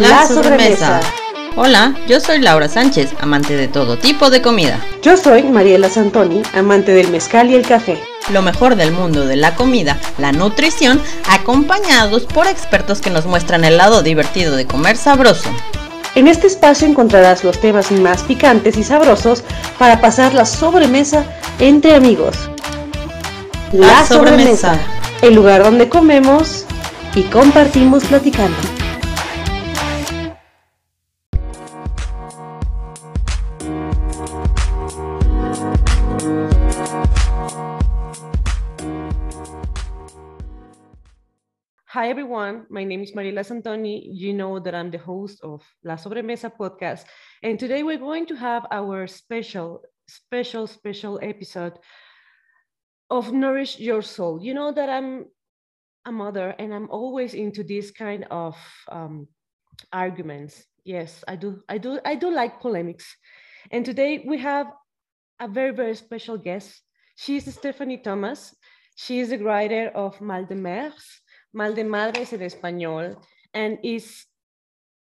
La, sobremesa. Hola, yo soy Laura Sánchez, amante de todo tipo de comida. Yo soy Mariela Santoni, amante del mezcal y el café. Lo mejor del mundo de la comida, la nutrición, acompañados por expertos que nos muestran el lado divertido de comer sabroso. En este espacio encontrarás los temas más picantes y sabrosos para pasar la sobremesa entre amigos. La, sobremesa, el lugar donde comemos y compartimos platicando. Everyone, my name is Mariela Santoni. You know that I'm the host of La Sobremesa podcast. And today we're going to have our special, special, special episode of Nourish Your Soul. You know that I'm a mother and I'm always into this kind of um, arguments. Yes, I do, I do, I do like polemics. And today we have a very, very special guest. She's Stephanie Thomas. She is the writer of Mal de Mères Mal de Madres en español, and is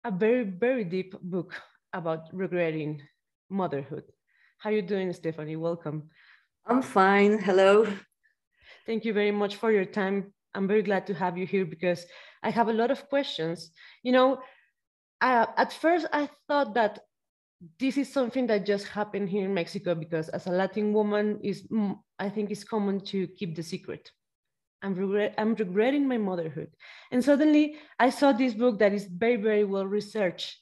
a very, very deep book about regretting motherhood. How are you doing, Stephanie? Welcome. I'm fine. Hello. Thank you very much for your time. I'm very glad to have you here because I have a lot of questions. You know, uh, at first I thought that this is something that just happened here in Mexico because as a Latin woman is I think it's common to keep the secret. I'm, regret, I'm regretting my motherhood. And suddenly I saw this book that is very, very well researched.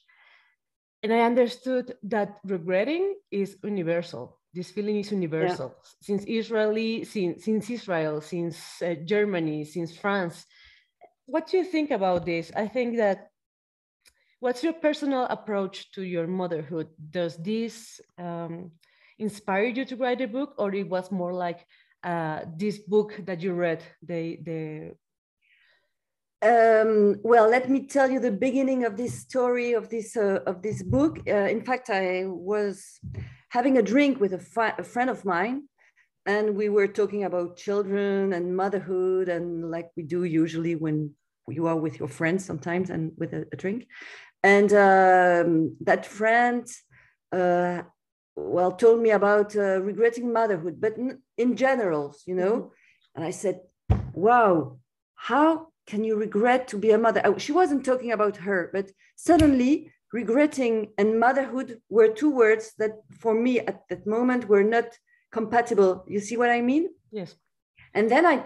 And I understood that regretting is universal. This feeling is universal. Yeah. Since Israeli, since, since Israel, since uh, Germany, since France. What do you think about this? I think that what's your personal approach to your motherhood? Does this um, inspire you to write a book, or it was more like uh, this book that you read, the the. Um, well, let me tell you the beginning of this story of this uh, of this book. Uh, in fact, I was having a drink with a, a friend of mine, and we were talking about children and motherhood, and like we do usually when you are with your friends sometimes and with a, a drink. And um, that friend uh, well told me about uh, regretting motherhood but in, general you know? Mm-hmm. and i said wow how can you regret to be a mother? Oh, she wasn't talking about her but suddenly regretting and motherhood were two words that for me at that moment were not compatible. You see what i mean? Yes. And then i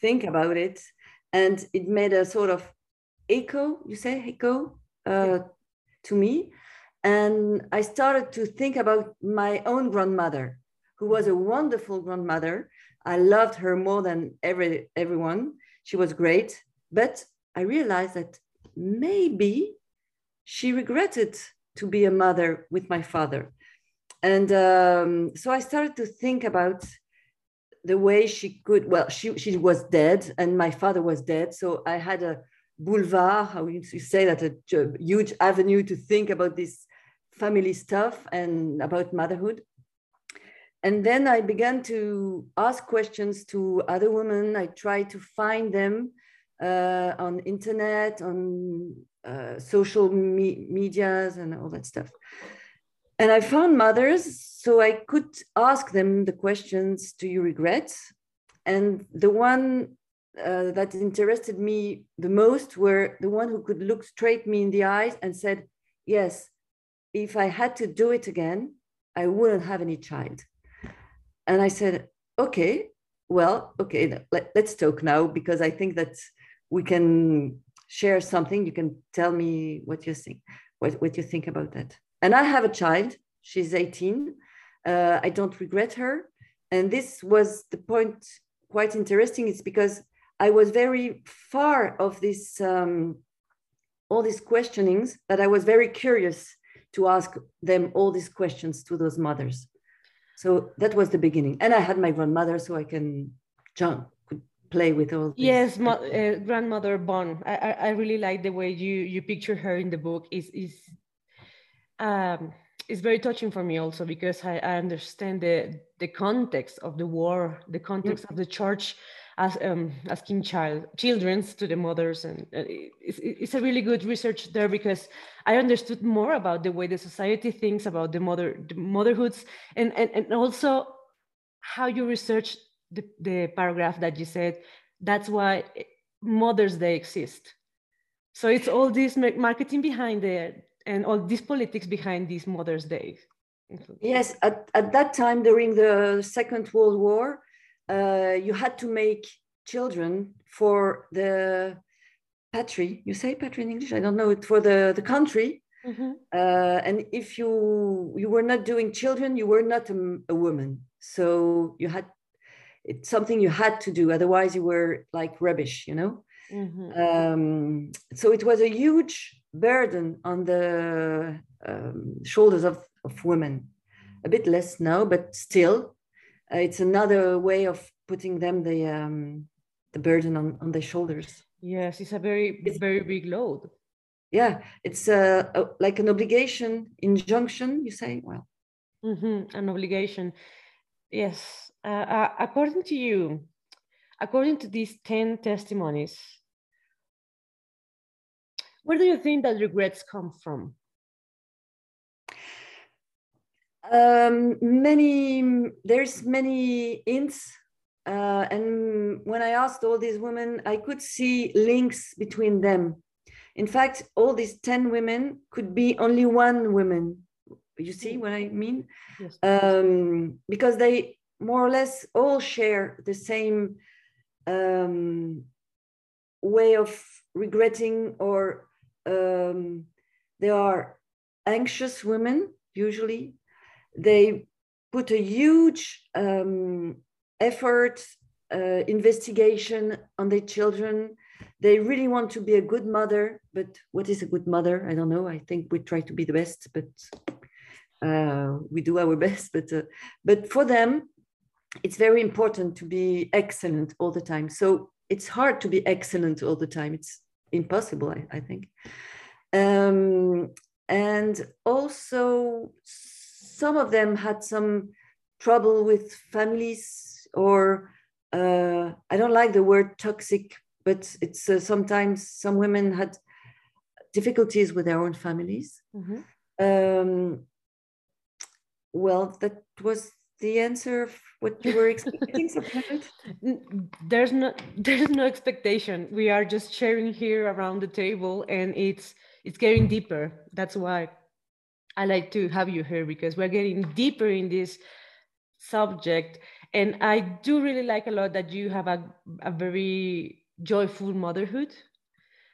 think about it and it made a sort of echo you say echo uh, to me and I started to think about my own grandmother, who was a wonderful grandmother. I loved her more than every, everyone. She was great. But I realized that maybe she regretted to be a mother with my father. And um, so I started to think about the way she could, well, she, she was dead and my father was dead. So I had a boulevard, how you say that, a huge avenue to think about this family stuff and about motherhood. And then I began to ask questions to other women. I tried to find them uh, on internet, on uh, social me- medias, and all that stuff. And I found mothers, so I could ask them the questions: Do you regret? And the one uh, that interested me the most were the one who could look straight me in the eyes and said, "Yes, if I had to do it again, I wouldn't have any child. And I said, okay, well, okay, let, us talk now because I think that we can share something. You can tell me what you think, what, what you think about that. And I have a child. She's 18. Uh, I don't regret her. And this was the point quite interesting. It's because I was very far of this, um, all these questionings that I was very curious to ask them all these questions to those mothers. So that was the beginning. And I had my grandmother, so I can jump, play with all. Yes, mo- uh, grandmother Bon. I, I, I really like the way you you picture her in the book. Is is um it's very touching for me also because I, I understand the the context of the war, the context mm-hmm. of the church as, um, asking child children's to the mothers and uh, it's, it's a really good research there because i understood more about the way the society thinks about the mother the motherhoods and, and and also how you research the, the paragraph that you said. That's why mother's day exist. So it's all this marketing behind it and all these politics behind these mother's day. Yes at, at that time during the second world war uh, you had to make children for the patry. You say patry in English? I don't know it for the the country. Mm-hmm. Uh, and if you you were not doing children, you were not a, a, woman. So you had it's something you had to do. Otherwise, you were like rubbish, you know. Mm-hmm. Um, so it was a huge burden on the um, shoulders of, of women. A bit less now, but still, it's another way of putting them the um, the burden on, on their shoulders. Yes, it's a very it's, very big load. Yeah, it's a, a, like an obligation, injunction. You say, well, mm-hmm, an obligation. Yes, uh, uh, according to you, according to these ten testimonies, where do you think that regrets come from? Um, many there's many hints uh, and when i asked all these women i could see links between them. In fact all these 10 women could be only one woman. You see what i mean? Yes. um, because they more or less all share the same um, way of regretting or um, they are anxious women usually they put a huge um, effort, uh, investigation on their children. They really want to be a good mother, but what is a good mother? I don't know. I think we try to be the best, but uh, we do our best. But uh, but for them, it's very important to be excellent all the time. So it's hard to be excellent all the time. It's impossible, I, I think. Um, and also some of them had some trouble with families or uh, I don't like the word toxic, but it's uh, sometimes some women had difficulties with their own families. Mm-hmm. Um, well, that was the answer of what you were expecting. there's no there's no expectation. We are just sharing here around the table, and it's it's getting deeper. That's why I like to have you here because we're getting deeper in this subject. And I do really like a lot that you have a, a very joyful motherhood.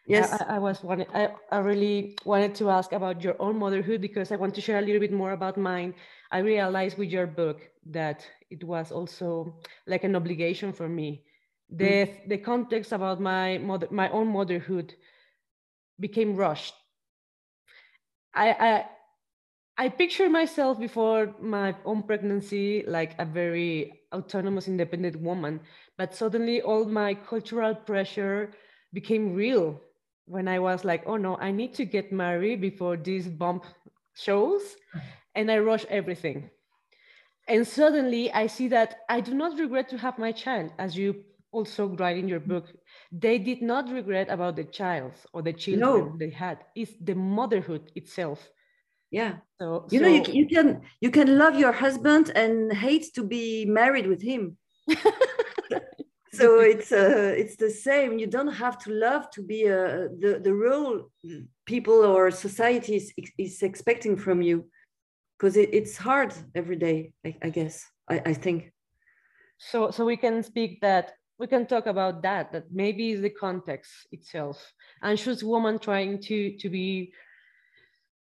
Yes. I, I was wanted, I, I really wanted to ask about your own motherhood because I want to share a little bit more about mine. I realized with your book that it was also like an obligation for me. The, mm. the context about my mother, my own motherhood became rushed. I, I picture myself before my own pregnancy like a very autonomous, independent woman. But suddenly, all my cultural pressure became real when I was like, oh no, I need to get married before this bump shows. Mm-hmm. And I rush everything. And suddenly, I see that I do not regret to have my child, as you also write in your mm-hmm. book. They did not regret about the child or the children no. they had. It's the motherhood itself yeah. So you so, know you, you can you can love your husband and hate to be married with him. So it's uh, it's the same. You don't have to love to be uh, the the role people or society is, is expecting from you. Because it, it's hard every day I, I guess I, I think. So so we can speak that we can talk about that that maybe is the context itself. Anxious woman trying to to be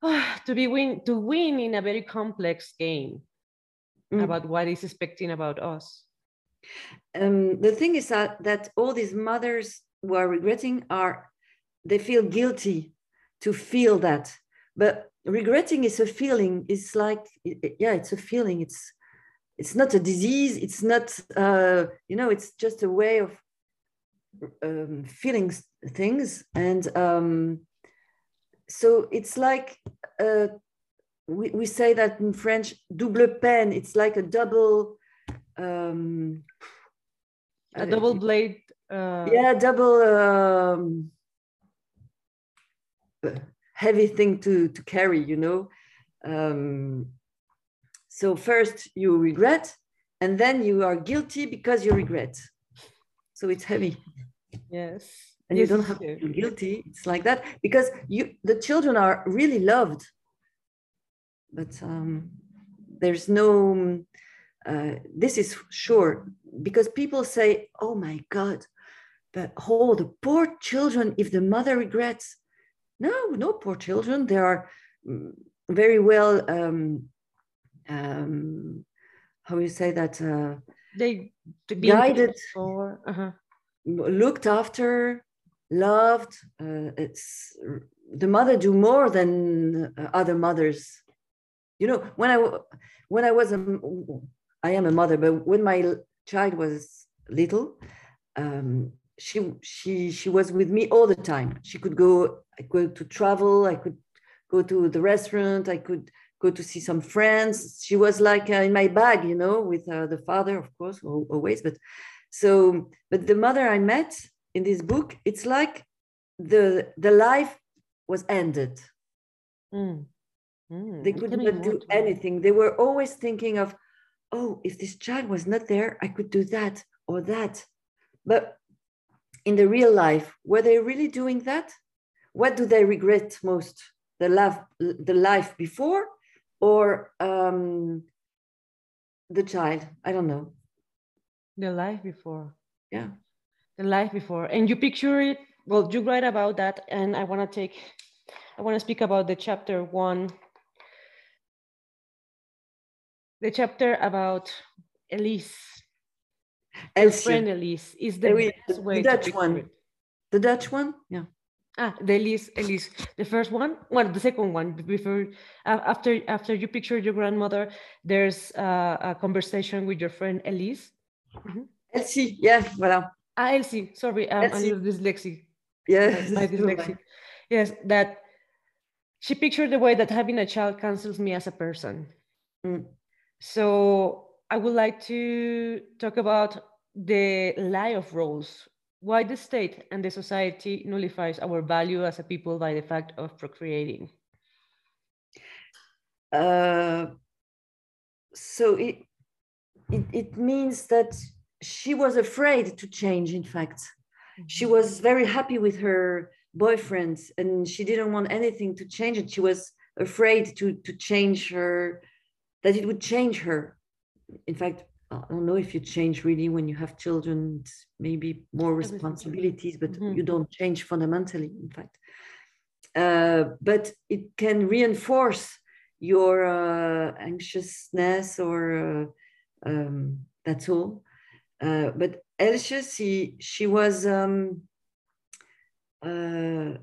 to be win to win in a very complex game mm. about what is expecting about us. Um, the thing is that that all these mothers who are regretting are they feel guilty to feel that, but regretting is a feeling. It's like yeah, it's a feeling. It's it's not a disease. It's not uh, you know. It's just a way of um, feeling things and. Um, so it's like uh, we, we say that in French, double peine. It's like a double. Um, a double blade. Uh... Yeah, double um, heavy thing to to carry. You know. Um, so first you regret, and then you are guilty because you regret. So it's heavy. Yes. And yes, you don't have to feel guilty. It's like that because you the children are really loved. But um, there's no uh, this is sure because people say, "Oh my God, but oh, the poor children! If the mother regrets, no, no poor children. They are mm, very well. Um, um, how you say that? Uh, they guided, for, uh-huh. looked after, loved. Uh, it's the mother do more than other mothers. You know, when I when I was a I am a mother, but when my child was little, um, she she she was with me all the time. She could go, I could to travel, I could go to the restaurant, I could go to see some friends. She was like uh, in my bag, you know, with uh, the father, of course, always. But so, but the mother I met in this book, it's like the the life was ended. Mm. Mm. They could not do anything. They were always thinking of oh, if this child was not there, I could do that or that. But in the real life, were they really doing that? What do they regret most? The life, the life before or um, the child? I don't know. The life before. Yeah. The life before. And you picture it, well, you write about that. And I want to take, I want to speak about the chapter one the chapter about Elise. Elsie. Friend Elise is the best way the Dutch one. It. The Dutch one, yeah. Ah, the Elise, Elise, the first one, well, the second one. Before, after, after you picture your grandmother, there's uh, a conversation with your friend Elise. Mm -hmm. Elsie, yeah, voilà. Ah, Elsie, sorry, I'm Elsie. a little dyslexic. Yes, my dyslexic. Yes, that she pictured the way that having a child cancels me as a person. Mm. So I would like to talk about the lie of roles. Why the state and the society nullifies our value as a people by the fact of procreating? Uh, so it, it, it means that she was afraid to change, in fact. She mm-hmm. was very happy with her boyfriend and she didn't want anything to change it. She was afraid to, to change her that it would change her. In fact, I don't know if you change really when you have children, maybe more responsibilities, but mm-hmm. you don't change fundamentally, in fact. Uh, but it can reinforce your uh, anxiousness or uh, um, that's all. Uh, but Elsje, she, she was um, uh,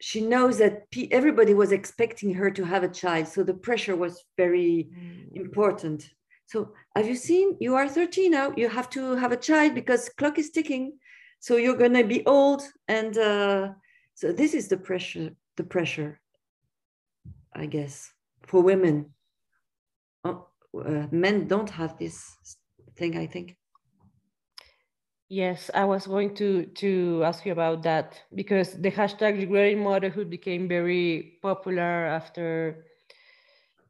she knows that P- everybody was expecting her to have a child so the pressure was very mm. important. So have you seen you are 13 now you have to have a child because clock is ticking. So you're going to be old and uh, so this is the pressure the pressure i guess for women. Oh, uh, men don't have this thing i think Yes, I was going to to ask you about that because the hashtag regretting motherhood became very popular after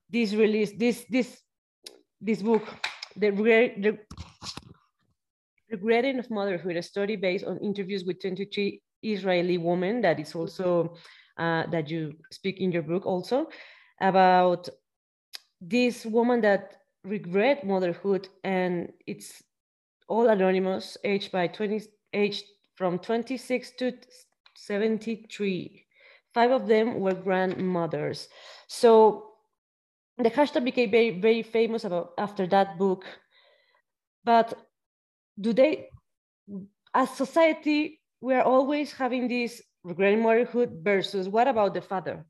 this release this this this book, the, the regretting of motherhood, a story based on interviews with 23 Israeli women. That is also uh, that you speak in your book also about this woman that regret motherhood and it's all anonymous, aged by 20, aged from 26 to 73. Five of them were grandmothers. So the hashtag became very, very famous about after that book. But do they, as society, we are always having this regretting motherhood versus what about the father?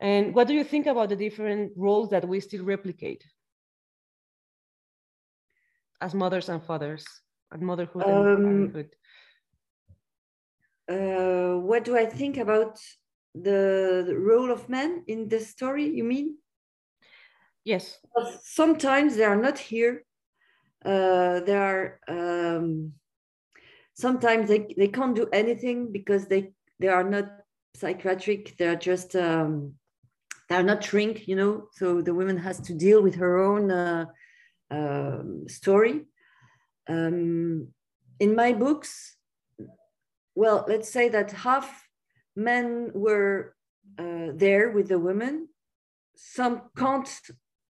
And what do you think about the different roles that we still replicate? As mothers and fathers and motherhood and um, parenthood? Uh, what do I think about the, the, role of men in the story? You mean? Yes. Sometimes they are not here. Uh, they are um, sometimes they, they can't do anything because they they are not psychiatric they're just um, they're not shrink you know so the woman has to deal with her own uh, um, story. Um, in my books well let's say that half men were uh, there with the women. Some can't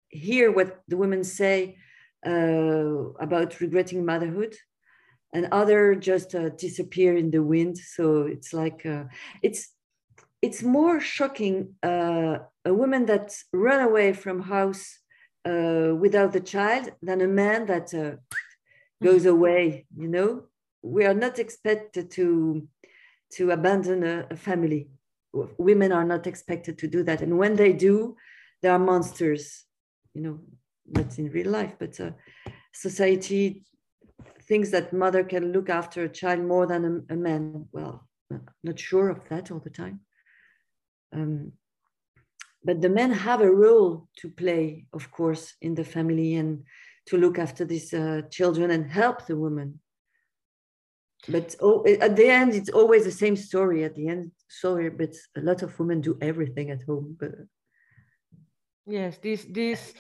hear what the women say uh, about regretting motherhood. And other just uh, disappear in the wind. So it's like uh, it's it's more shocking uh, a woman that run away from house uh, without the child than a man that uh, goes mm-hmm. away you know? We are not expected to to abandon a, a family. Women are not expected to do that. And when they do they are monsters you know? That's in real life but uh, society thinks that mother can look after a child more than a, a man. Well not sure of that all the time. Um, but the men have a role to play of course in the family and to look after these uh, children and help the woman but oh, at the end it's always the same story at the end. Sorry but a lot of women do everything at home but yes this this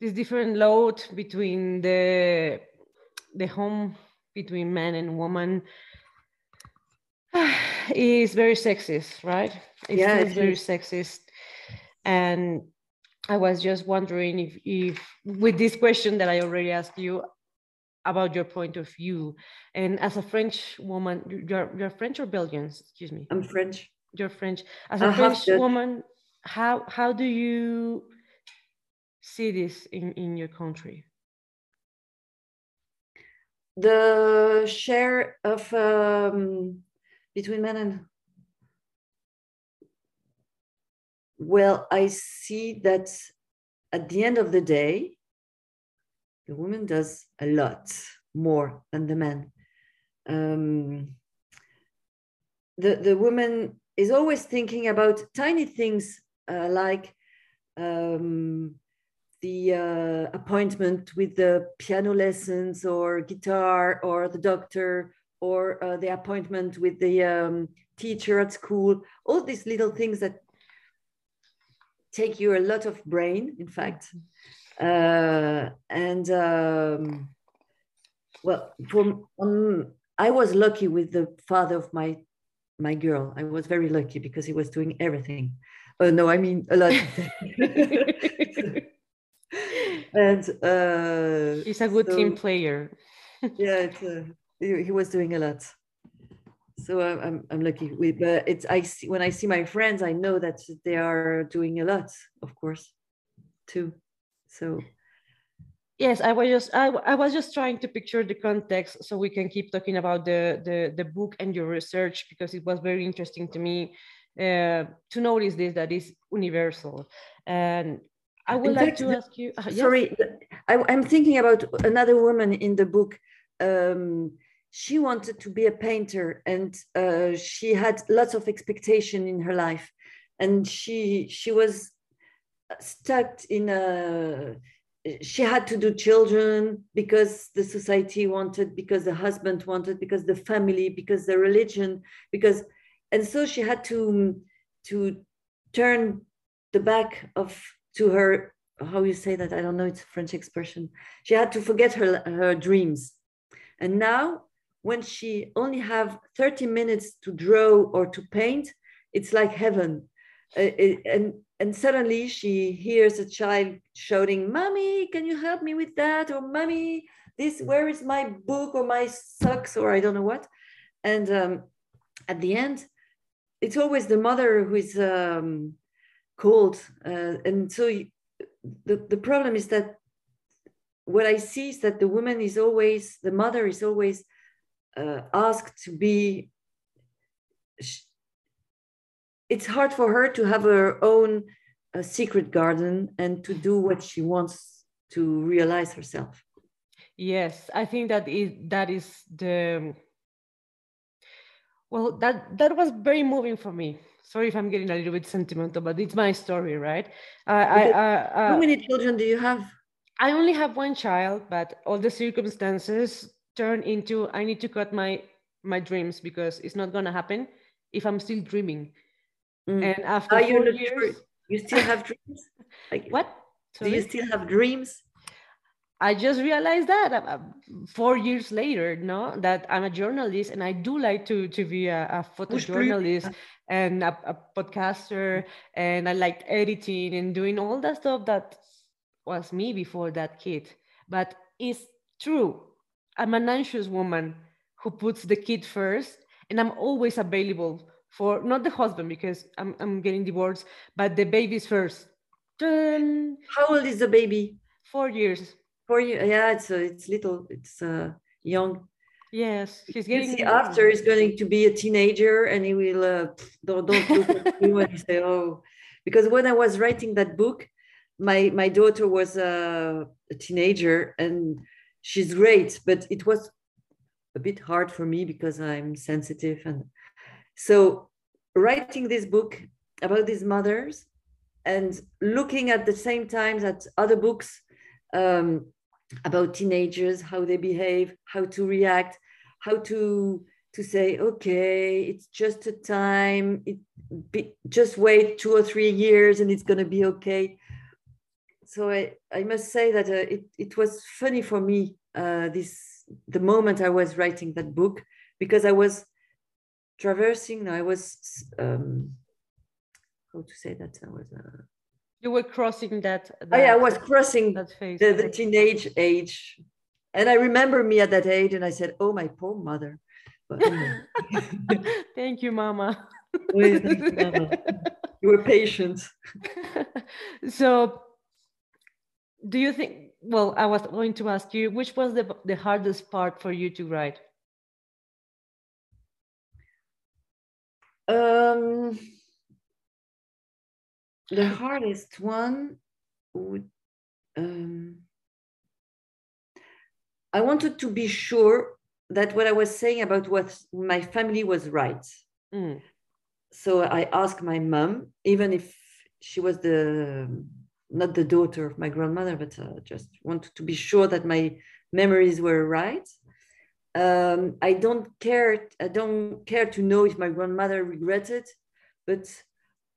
this different load between the the home between man and woman is very sexist right? It's yeah, very sexist and i was just wondering if if with this question that i already asked you about your point of view. And as a French woman, you're, you're French or Belgian? Excuse me. I'm French. You're French. As a I French woman, how, how do you see this in, in your country? The share of um, between men and well, I see that at the end of the day, the woman does a lot more than the man. Um, the, the woman is always thinking about tiny things uh, like um, the uh, appointment with the piano lessons or guitar or the doctor or uh, the appointment with the um, teacher at school, all these little things that take you a lot of brain, in fact. Uh, and um, well, from um, I was lucky with the father of my my girl. I was very lucky because he was doing everything. Oh no, I mean a lot. and uh, he's a good so, team player. yeah, uh, he, he, was doing a lot. So I'm, I'm, I'm lucky. With, but it's I see when I see my friends, I know that they are doing a lot, of course, too. So yes i was just I, I was just trying to picture the context so we can keep talking about the the, the book and your research because it was very interesting to me uh, to notice this that is universal and i would in like fact, to ask you uh, sorry yes? I, am thinking about another woman in the book um, she wanted to be a painter and uh, she had lots of expectation in her life. And she she was stuck in a she had to do children because the society wanted because the husband wanted because the family because the religion because and so she had to to turn the back of to her how you say that? I don't know it's a french expression. She had to forget her her dreams. And now when she only have 30 minutes to draw or to paint it's like heaven uh, and and suddenly she hears a child shouting, Mommy, can you help me with that? Or Mommy, this, where is my book or my socks or I don't know what? And um, at the end, it's always the mother who is um, called. Uh, and so the, the problem is that what I see is that the woman is always, the mother is always uh, asked to be it's hard for her to have her own uh, secret garden and to do what she wants to realize herself. Yes, I think that is that is the well that that was very moving for me. Sorry if I'm getting a little bit sentimental, but it's my story, right? Uh, I, uh, how many children do you have? I only have one child, but all the circumstances turn into I need to cut my my dreams because it's not gonna happen if I'm still dreaming. Mm. And after Are four you years? You still have dreams? Like, what? Do you still have dreams? I just realized that uh, uh, four years later, no, that I'm a journalist and I do like to to be a, a photojournalist and a, a podcaster, and I liked editing and doing all that stuff that was me before that kid. But it's true, I'm an anxious woman who puts the kid first, and I'm always available for not the husband because I'm I'm getting divorced, but the babies first. Dun, How old is the baby? four years. Four years. Yeah, it's uh, it's little. It's uh, young. Yes, he's getting see, after he's going to be a teenager, and he will uh, don't don't look at you and say, "Oh," because when I was writing that book, my my daughter was uh, a teenager, and she's great, but it was a bit hard for me because I'm sensitive, and so writing this book about these mothers and looking at the same time at other books um, about teenagers, how they behave, how to react, how to to say, okay, it's just a time, it be, just wait two or three years and it's gonna be okay. So I, I must say that uh, it, it was funny for me uh, this the moment I was writing that book because I was traversing. I was um, how to say that I was. Uh, you were crossing that. that oh yeah, I was crossing that phase. the, the teenage age. And I remember me at that age, and I said, "Oh, my poor mother." But, anyway. Thank you, Mama. Thank you, Mama. you were patient. so, do you think? Well, I was going to ask you, which was the the hardest part for you to write? Um, the hardest one would. Um, I wanted to be sure that what I was saying about what my family was right. Mm. So I asked my mom, even if she was the not the daughter of my grandmother, but uh, just wanted to be sure that my memories were right. Um, I don't care. I don't care to know if my grandmother regretted, but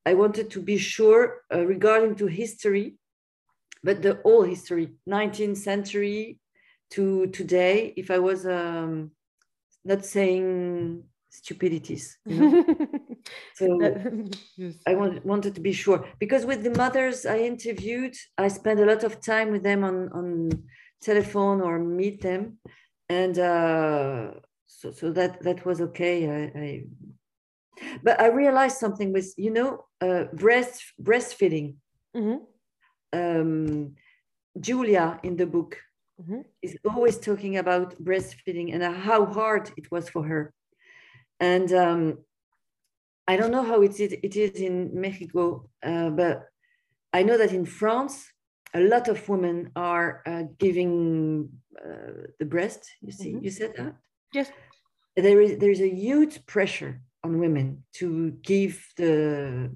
I wanted to be sure uh, regarding to history, but the whole history, 19th century to today. If I was um, not saying stupidities, you know. so Yes. I want, wanted to be sure because with the mothers I interviewed, I spent a lot of time with them on, on telephone or meet them. And uh, so, so that, that was okay. I, I, but I realized something with, you know, uh, breast, breastfeeding. Mhm. Um, Julia in the book Mhm. is always talking about breastfeeding and how hard it was for her. And um, I don't know how it is, it is in Mexico, uh, but I know that in France, a lot of women are uh, giving uh, the breast. You see, Mhm. you said that Yes. there is there is a huge pressure on women to give the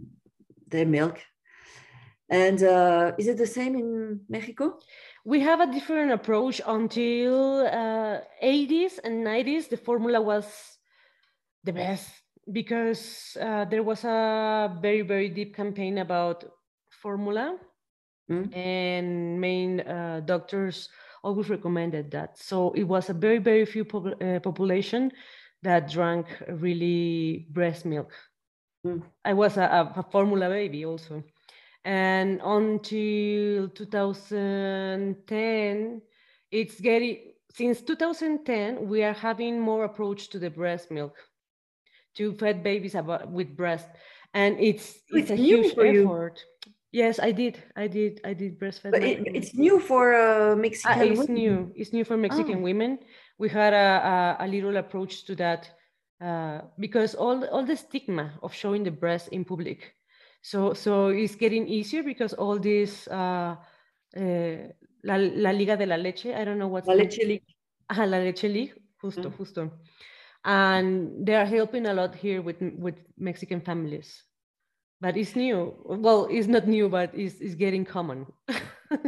their milk. And uh, is it the same in Mexico? We have a different approach until uh, 80s and 90s. The formula was the best because uh, there was a very, very deep campaign about formula Mm. and main uh, doctors always recommended that. So it was a very, very few uh, population that drank really breast milk. Mm. I was a, a, a formula baby also. And until 2010, it's getting, since 2010, we are having more approach to the breast milk to fed babies about, with breast. And it's, it's, It's a huge for you. effort. Yes, I did. I did. I did breastfed. But it, it's new for uh, Ah, Mexican it's women. new. It's new for Mexican Oh. women. We had a, a, a little approach to that uh, because all all the stigma of showing the breast in public. So so it's getting easier because all this uh, uh, la, la Liga de la Leche. I don't know what's La Leche League. Ajá, la Leche League, justo, Mm. justo. And they are helping a lot here with with Mexican families. But it's new. Well, it's not new, but it's, it's getting common.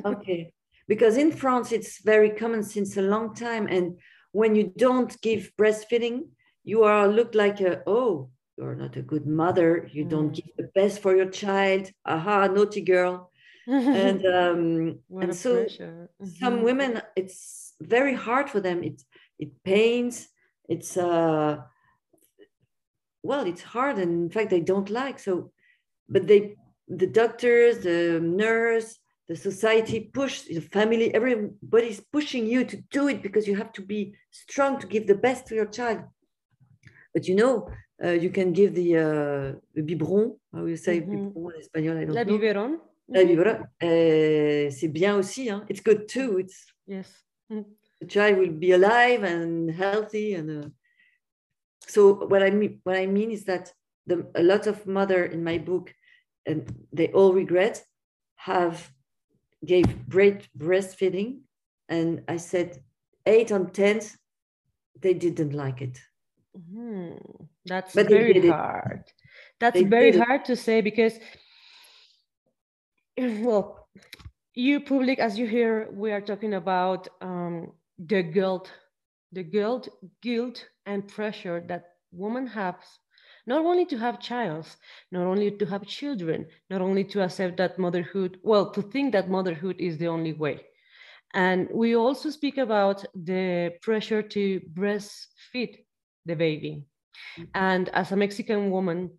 Okay. Because in France, it's very common since a long time. And when you don't give breastfeeding, you are looked like a oh you're not a good mother you mm. don't give the best for your child aha naughty girl and um and so mm-hmm. some women it's very hard for them it it pains it's uh well it's hard and in fact they don't like so but they the doctors the nurse the society push the family everybody's pushing you to do it because you have to be strong to give the best to your child but you know uh, you can give the, uh, the biberon how you say mm-hmm. biberon in espagnol I don't la know. biberon la biberon uh, c'est bien aussi hein? it's good too it's yes mm. The child will be alive and healthy and uh, so what i mean what i mean is that the, a lot of mother in my book and they all regret have gave great breastfeeding and i said eight on ten they didn't like it. Mm, that's but very hard. That's they very hard to say because well you public as you hear we are talking about um, the guilt the guilt guilt and pressure that woman has not only to have child, not only to have children, not only to accept that motherhood, well, to think that motherhood is the only way. And we also speak about the pressure to breastfeed the baby. And as a Mexican woman,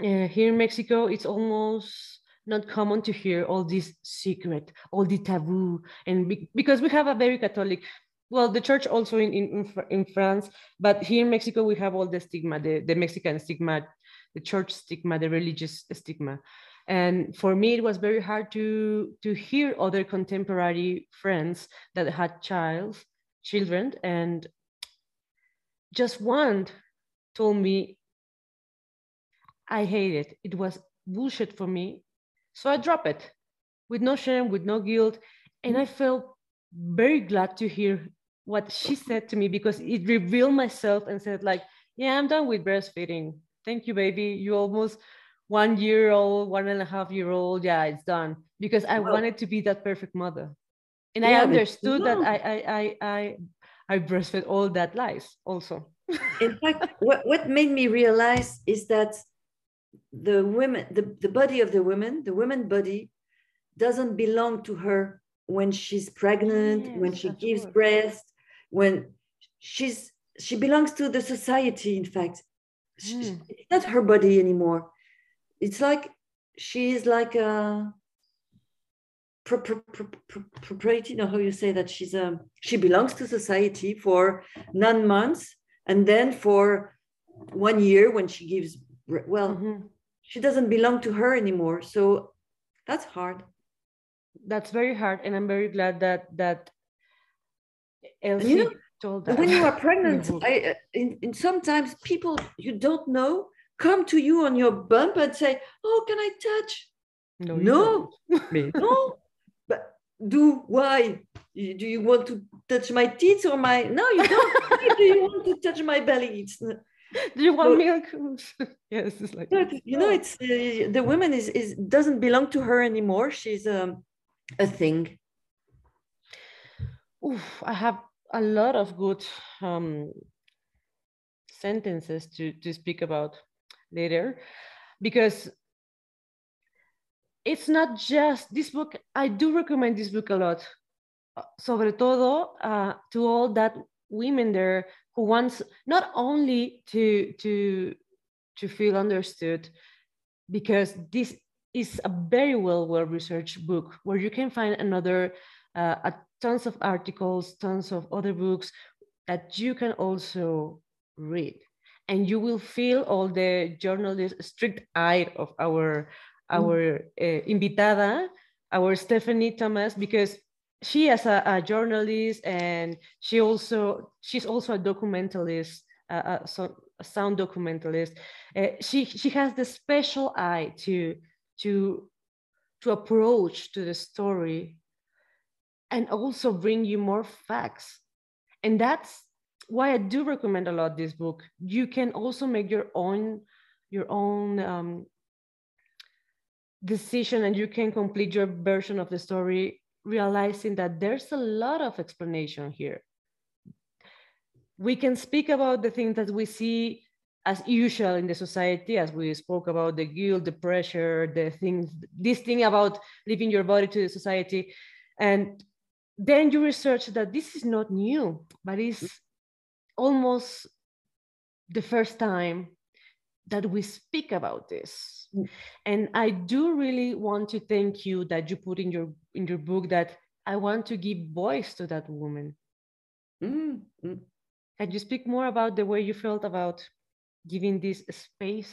uh, here in Mexico, it's almost not common to hear all this secret, all the taboo, and be, because we have a very Catholic well the church also in, in in france but here in mexico we have all the stigma the, the mexican stigma the church stigma the religious stigma. And for me it was very hard to to hear other contemporary friends that had child children and just one told me i hate it. It was bullshit for me. So i dropped it with no shame with no guilt. And i felt very glad to hear what she said to me because it revealed myself and said like yeah i'm done with breastfeeding. Thank you baby. You almost one year old one and a half year old. Yeah it's done. Because i well, wanted to be that perfect mother. And yeah, i understood that I, I i i i breastfed all that lies also. In fact what, what made me realize is that the women the, the body of the woman the woman body doesn't belong to her when she's pregnant yes, when she gives breast when she's she belongs to the society in fact mm. it's not her body anymore it's like she's like a propriety know how you say that she's a um, she belongs to society for nine months and then for one year when she gives well mm-hmm. she doesn't belong to her anymore so that's hard that's very hard and i'm very glad that that Elsie you know, told that. When you are pregnant, I, uh, in, in sometimes people you don't know come to you on your bump and say, "Oh, can I touch?" No, no, no. But do why? Do you want to touch my teeth or my? No, you don't. do you want to touch my belly? It's do you want milk? yes, it's like you know, it's uh, the woman is is doesn't belong to her anymore. She's um, a thing. Oof, I have a lot of good um, sentences to, to speak about later because it's not just this book. I do recommend this book a lot, uh, sobre todo uh, to all that women there who wants not only to to to feel understood because this is a very well well researched book where you can find another uh, a tons of articles, tons of other books that you can also read. And you will feel all the journalist strict eye of our our uh, invitada, our Stephanie Thomas, because she is a, a, journalist and she also she's also a documentalist, uh, a, so, a sound documentalist. Uh, she she has the special eye to to to approach to the story and also bring you more facts. And that's why I do recommend a lot this book. You can also make your own your own um, decision and you can complete your version of the story realizing that there's a lot of explanation here we can speak about the things that we see as usual in the society, as we spoke about the guilt, the pressure, the things, this thing about leaving your body to the society. And then you research that this is not new, but it's almost the first time that we speak about this. Mm. And I do really want to thank you that you put in your in your book that I want to give voice to that woman. Mm. Mm. Can you speak more about the way you felt about giving this space?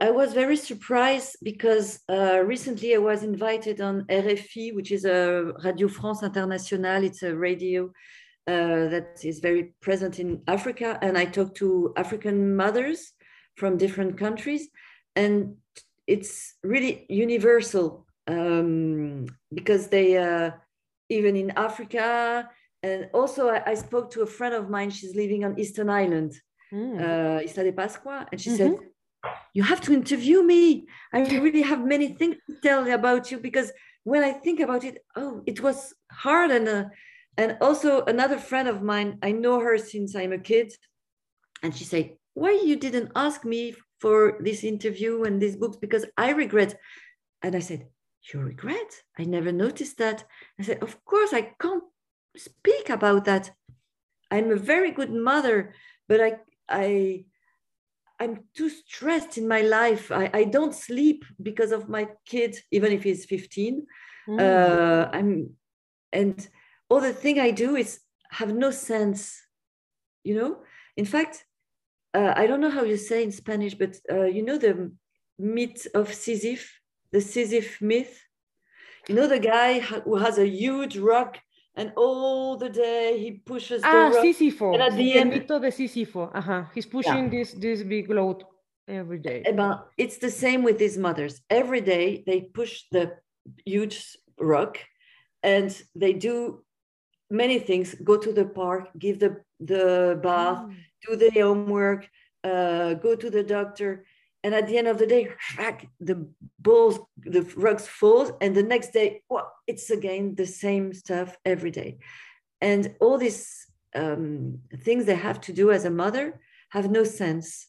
I was very surprised because uh, recently I was invited on RFI, which is a Radio France Internationale. It's a radio uh, that is very present in Africa. And I talked to African mothers from different countries. And it's really universal um, because they, uh, even in Africa, and also I, I, spoke to a friend of mine, she's living on Eastern Island mm. uh, Isla de Pascua. And she mm-hmm. said, You have to interview me. I really have many things to tell about you because when I think about it, oh, it was hard. And, uh, and also, another friend of mine, I know her since I'm a kid. And she said, Why you didn't ask me for this interview and these books? Because I regret. And I said, You regret? I never noticed that. I said, Of course, I can't speak about that. I'm a very good mother, but I I I'm too stressed in my life. I, I don't sleep because of my kid, even if he's 15. Mm. Uh, I'm and all the thing I do is have no sense, you know. In fact, uh, I don't know how you say in Spanish, but uh, you know the myth of Sisyph, the Sisyph myth. You know the guy who has a huge rock and all the day he pushes the ah, Sísifo. And at the end, mito de Sísifo. Uh-huh. He's pushing yeah. this this big load every day. But it's the same with these mothers. Every day they push the huge rock, and they do many things. Go to the park, give the the bath, mm. do the homework, uh, go to the doctor, and at the end of the day the balls the rugs falls and the next day well, it's again the same stuff every day. And all these um, things they have to do as a mother have no sense.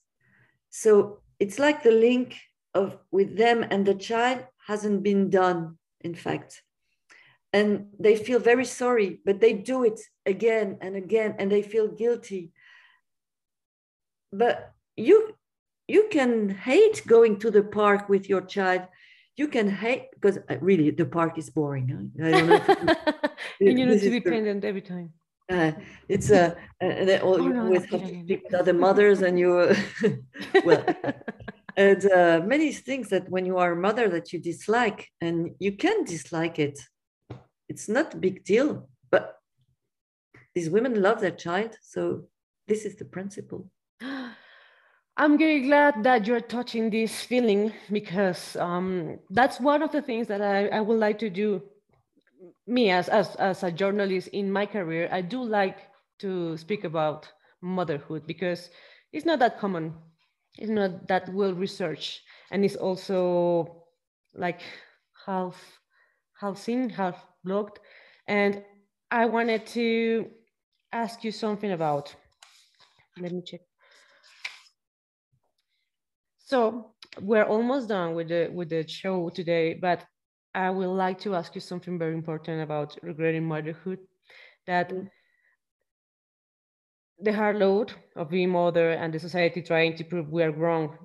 So it's like the link of with them and the child hasn't been done in fact. And they feel very sorry but they do it again and again and they feel guilty. But you you can hate going to the park with your child. You can hate because uh, really the park is boring huh? I don't know and you need to be pendant every time. Uh, it's a uh, all, oh, no, with, with other mothers and you well and uh, many things that when you are a mother that you dislike and you can dislike it. It's not a big deal but these women love their child so this is the principle I'm very glad that you're touching this feeling because um, that's one of the things that I, I would like to do. Me as, as, as a journalist in my career, I do like to speak about motherhood because it's not that common. It's not that well researched, and it's also like half half seen, half blocked. And I wanted to ask you something about. Let me check. So we're almost done with the with the show today, but I would like to ask you something very important about regretting motherhood. That mm. the hard load of being mother and the society trying to prove we are wrong.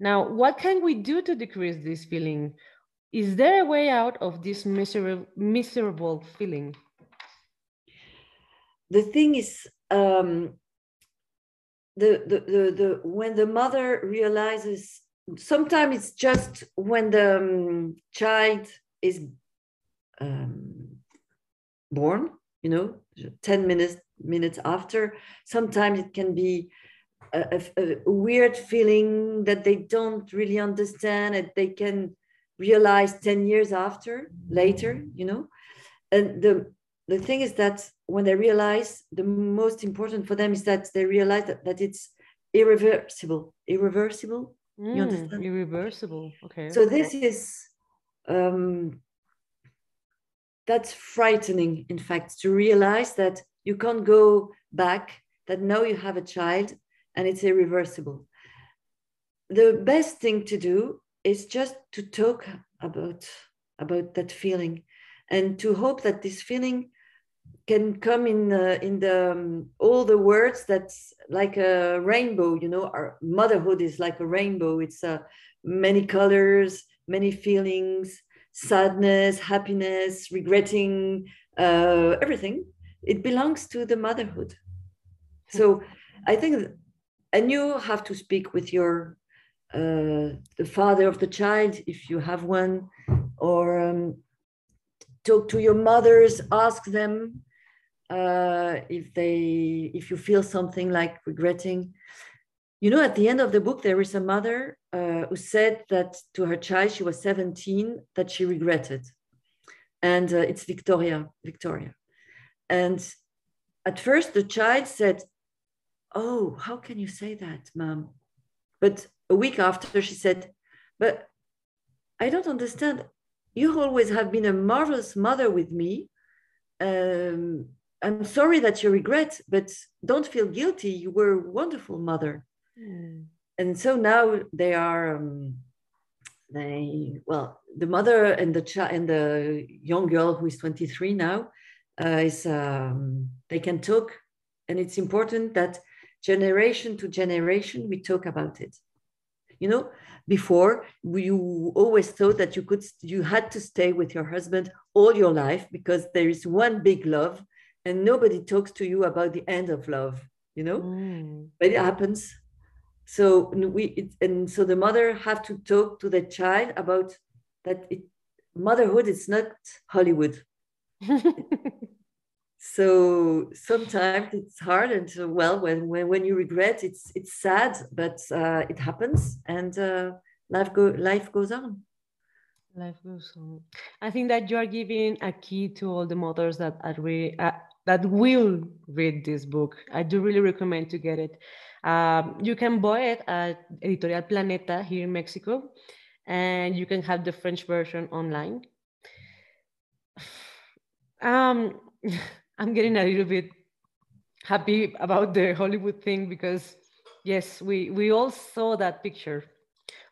Now, what can we do to decrease this feeling? Is there a way out of this miserable miserable feeling? The thing is, um, the, the, the, the when the mother realizes sometimes it's just when the um, child is um, born you know 10 minutes minutes after sometimes it can be a, a, a, weird feeling that they don't really understand and they can realize 10 years after later you know? And the the thing is that when they realize the most important for them is that they realize that, that it's irreversible irreversible mm, you understand irreversible okay so this is um that's frightening in fact to realize that you can't go back, that now you have a child and it's irreversible. The best thing to do is just to talk about, about that feeling and to hope that this feeling can come in the, in the um, all the words that's like a rainbow you know our motherhood is like a rainbow. It's uh, many colors many feelings sadness happiness regretting uh, everything. It belongs to the motherhood. So i think and you have to speak with your uh, the father of the child if you have one or um, talk to your mothers ask them uh, if they if you feel something like regretting. You know at the end of the book there is a mother uh, who said that to her child she was 17 that she regretted. And uh, it's victoria victoria. And at first the child said oh how can you say that mom but a week after she said but i don't understand. You always have been a marvelous mother with me um, I'm sorry that you regret, but don't feel guilty. You were a wonderful mother. Mm. And so now they are, um, they, well, the mother and the child and the young girl who is 23 now uh, is, um, they can talk. And it's important that generation to generation, we talk about it. You know, before you always thought that you could, you had to stay with your husband all your life because there is one big love and nobody talks to you about the end of love you know? Mm. but it happens. So we it, and so the mother have to talk to the child about that it, motherhood is not hollywood. So sometimes it's hard and uh, well when, when when you regret it's it's sad but uh, it happens and uh, life go life goes on. Life goes on. I think that you are giving a key to all the mothers that are really uh, that will read this book. I do really recommend to get it. Um, you can buy it at Editorial Planeta here in Mexico, and you can have the French version online. Um, I'm getting a little bit happy about the Hollywood thing because, yes, we, we all saw that picture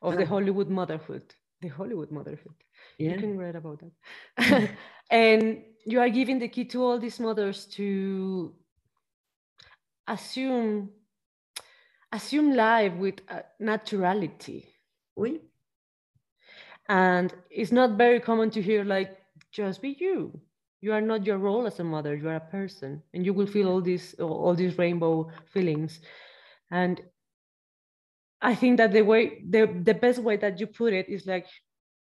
of the Hollywood motherhood, the Hollywood motherhood. Yeah. You can read about that. and you are giving the key to all these mothers to assume assume life with uh, naturality. Oui. and it's not very common to hear like just be you. You are not your role as a mother you are a person and you will feel all these all these rainbow feelings. And i think that the way the, the best way that you put it is like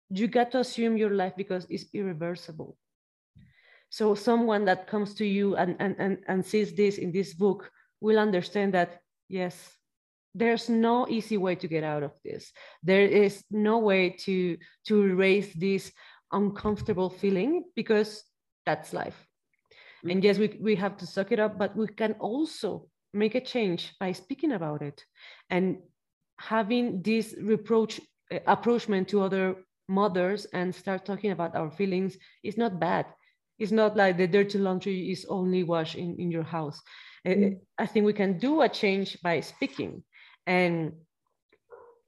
you got to assume your life because it's irreversible so someone that comes to you and, and, and, and sees this in this book will understand that, yes, there's no easy way to get out of this. There is no way to, to erase this uncomfortable feeling because that's life. Mm-hmm. And yes, we, we have to suck it up, but we can also make a change by speaking about it and having this reproach uh, approachment to other mothers and start talking about our feelings is not bad it's not like the dirty laundry is only washed in, in your house. Mm. I think we can do a change by speaking. And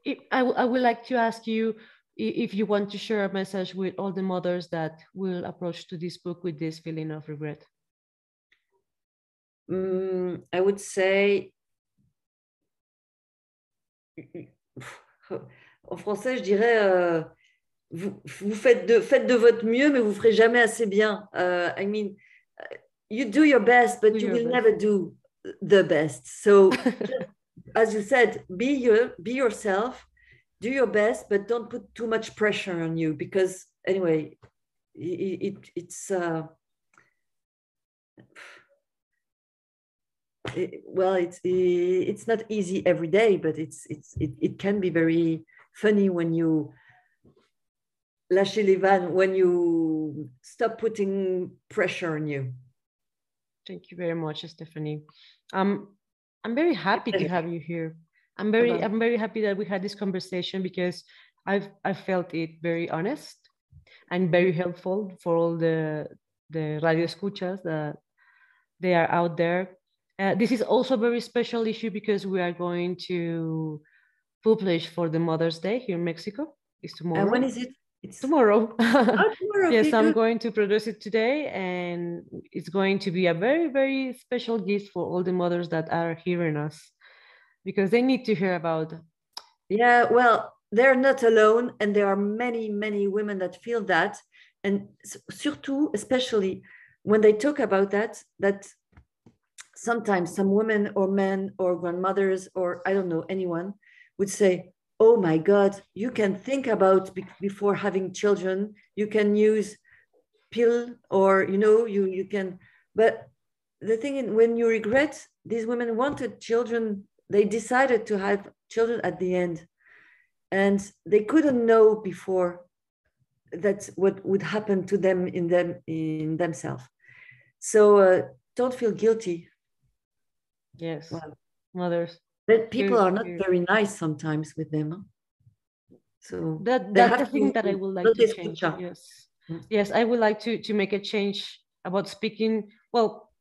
it, I, I would like to ask you if you want to share a message with all the mothers that will approach to this book with this feeling of regret. Mm, I would say, en français, je dirais, euh, vous, vous faites, de, faites de votre mieux, mais vous ferez jamais assez bien. Uh, I mean, you do your best, but do you will best. never do the best. So, as you said, be your, be yourself, do your best, but don't put too much pressure on you because anyway, it, it it's uh, it, well, it's it's not easy every day, but it's it's it, it can be very funny when you lâcher les vannes when you stop putting pressure on you. Thank you very much, Stephanie. Um, I'm very happy to have you here. I'm very, I'm very happy that we had this conversation because I've, I felt it very honest and very helpful for all the the radio escuchas that they are out there. Uh, this is also a very special issue because we are going to publish for the Mother's Day here in Mexico. It's tomorrow. And when is it? It's tomorrow. Oh, tomorrow. yes, I'm going to produce it today, and it's going to be a very, very special gift for all the mothers that are hearing us because they need to hear about. Yeah, well, they're not alone, and there are many, many women that feel that, and surtout, especially when they talk about that, that sometimes some women or men or grandmothers or I don't know anyone would say, "Oh my God, you can think about be- before having children. You can use pill, or you know, you you can." But the thing is, when you regret, these women wanted children. They decided to have children at the end and they couldn't know before that what would happen to them in them in themselves so uh, don't feel guilty Yes, Wow. mothers. That people are not very nice sometimes with them huh? so that that's the thing that I would like to change. Yes, Mm. yes, I would like to to make a change about speaking. Well,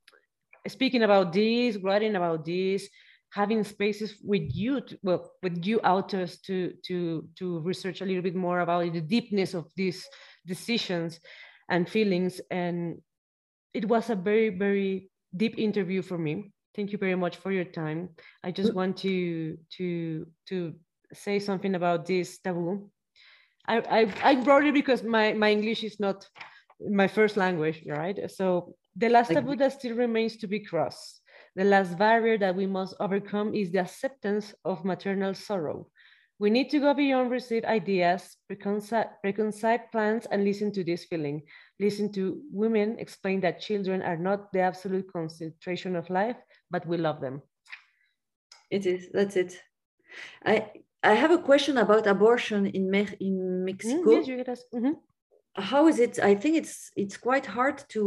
speaking about this, writing about this, having spaces with you, to, well, with you authors to to to research a little bit more about the deepness of these decisions and feelings. And it was a very very deep interview for me. Thank you very much for your time. I just Mm. want to to to say something about this taboo. I, I, I brought it because my, my English is not my first language, right? So the last taboo that still remains to be crossed, the last barrier that we must overcome is the acceptance of maternal sorrow. We need to go beyond received ideas, preconceived, preconceived plans, and listen to this feeling. Listen to women explain that children are not the absolute concentration of life, but we love them. it is that's it i i have a question about abortion in Me- in Mm, mexico yes, you us. Mhm. how is it i think it's it's quite hard to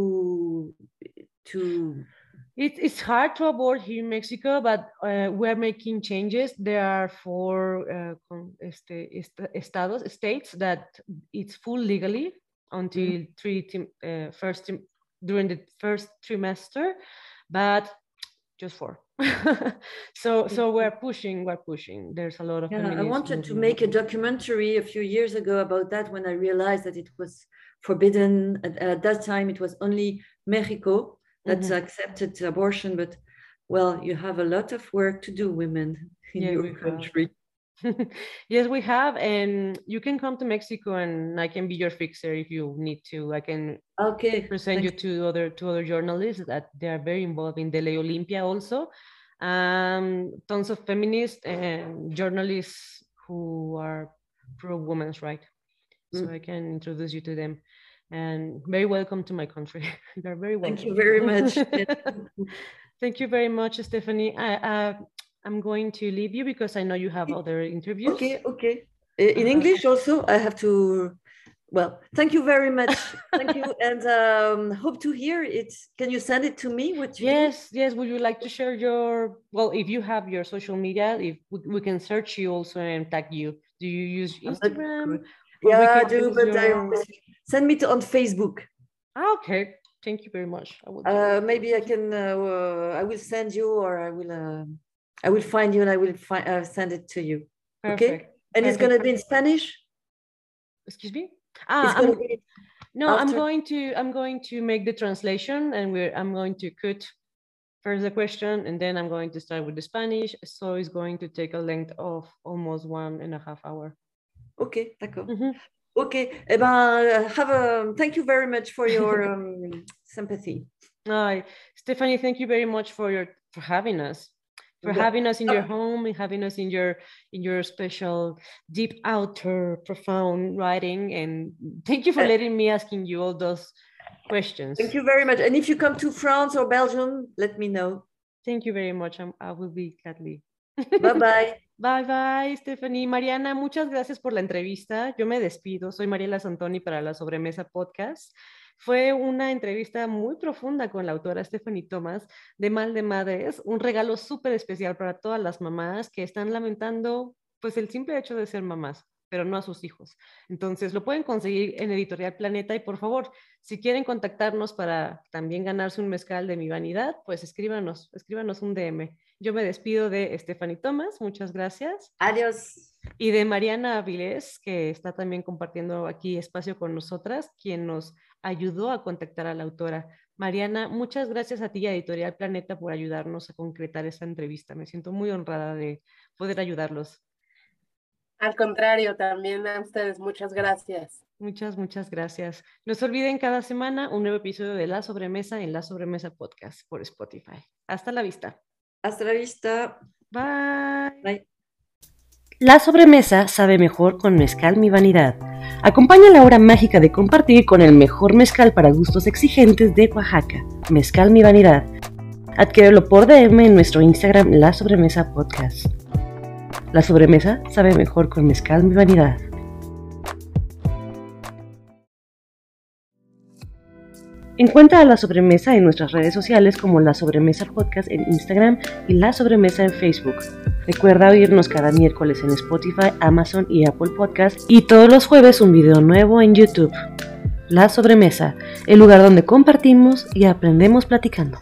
to It, it's hard to abort here in Mexico, but uh, we're making changes. There are four uh, con- este, est- estados, states that it's full legally until three tim- uh, first during the first trimester, but just four. so so we're pushing, we're pushing. There's a lot of Yeah, I wanted to make a documentary a few years ago about that when I realized that it was forbidden. At, at that time, it was only Mexico that Mhm. accepted abortion. But well, you have a lot of work to do, women in Yeah, your country. yes, we have, and you can come to Mexico, and I can be your fixer if you need to. I can Okay. present you to other to other journalists that they are very involved in the Ley Olimpia also. Um, tons of feminists and journalists who are pro women's right. So Mm. I can introduce you to them. And very welcome to my country. You're very welcome. Thank you very much. Thank you very much, Stephanie. I, uh, I'm going to leave you because I know you have other interviews. okay, okay. In Uh, English also, I have to. Well, thank you very much. Thank you, and um, hope to hear it. Can you send it to me? What you do? Yes, yes. Would you like to share your, well, if you have your social media, if we, we can search you also and tag you. Do you use Instagram? Or we Yeah, I do, but I your- always send me to on Facebook. Ah, okay. Thank you very much. I will Uh, maybe I can. Uh, uh, I will send you, or I will. I will find you, and I will find uh, send it to you. okay. Perfect. And it's gonna be in Spanish. Excuse me? Ah, I'm, be. no, I'm going to, I'm going to make the translation and we're, I'm going to cut first the question and then I'm going to start with the Spanish. So it's going to take a length of almost one and a half hour. Okay, d'accord. Mhm. Okay. Eh ben, have a. Thank you very much for your um, sympathy. Hi, Stephanie, thank you very much for your for having us, for Yeah. having us in your home and having us in your in your special deep outer profound writing. And thank you for letting me asking you all those questions. Thank you very much. And if you come to France or Belgium, let me know. Thank you very much. I'm- I will be gladly. Bye bye. Bye bye, Stephanie. Mariana, muchas gracias por la entrevista. Yo me despido. Soy Mariela Santoni para la Sobremesa Podcast. Fue una entrevista muy profunda con la autora Stephanie Thomas de Mal de Madres, un regalo súper especial para todas las mamás que están lamentando pues el simple hecho de ser mamás. Pero no a sus hijos. Entonces, lo pueden conseguir en Editorial Planeta y por favor, si quieren contactarnos para también ganarse un mezcal de mi vanidad, pues escríbanos, escríbanos un DM. Yo me despido de Stephanie Thomas, muchas gracias. Adiós. Y de Mariana Avilés, que está también compartiendo aquí espacio con nosotras, quien nos ayudó a contactar a la autora. Mariana, muchas gracias a ti y a Editorial Planeta por ayudarnos a concretar esta entrevista. Me siento muy honrada de poder ayudarlos. Al contrario, también a ustedes, muchas gracias. Muchas, muchas gracias. No se olviden cada semana un nuevo episodio de La Sobremesa en La Sobremesa Podcast por Spotify. Hasta la vista. Hasta la vista. Bye. Bye. La sobremesa sabe mejor con Mezcal Mi Vanidad. Acompaña la hora mágica de compartir con el mejor mezcal para gustos exigentes de Oaxaca, Mezcal Mi Vanidad. Adquiérelo por DM en nuestro Instagram La Sobremesa Podcast. La sobremesa sabe mejor con Mezcal Mi Vanidad. Encuentra a La Sobremesa en nuestras redes sociales como La Sobremesa Podcast en Instagram y La Sobremesa en Facebook. Recuerda oírnos cada miércoles en Spotify, Amazon y Apple Podcast y todos los jueves un video nuevo en YouTube. La Sobremesa, el lugar donde compartimos y aprendemos platicando.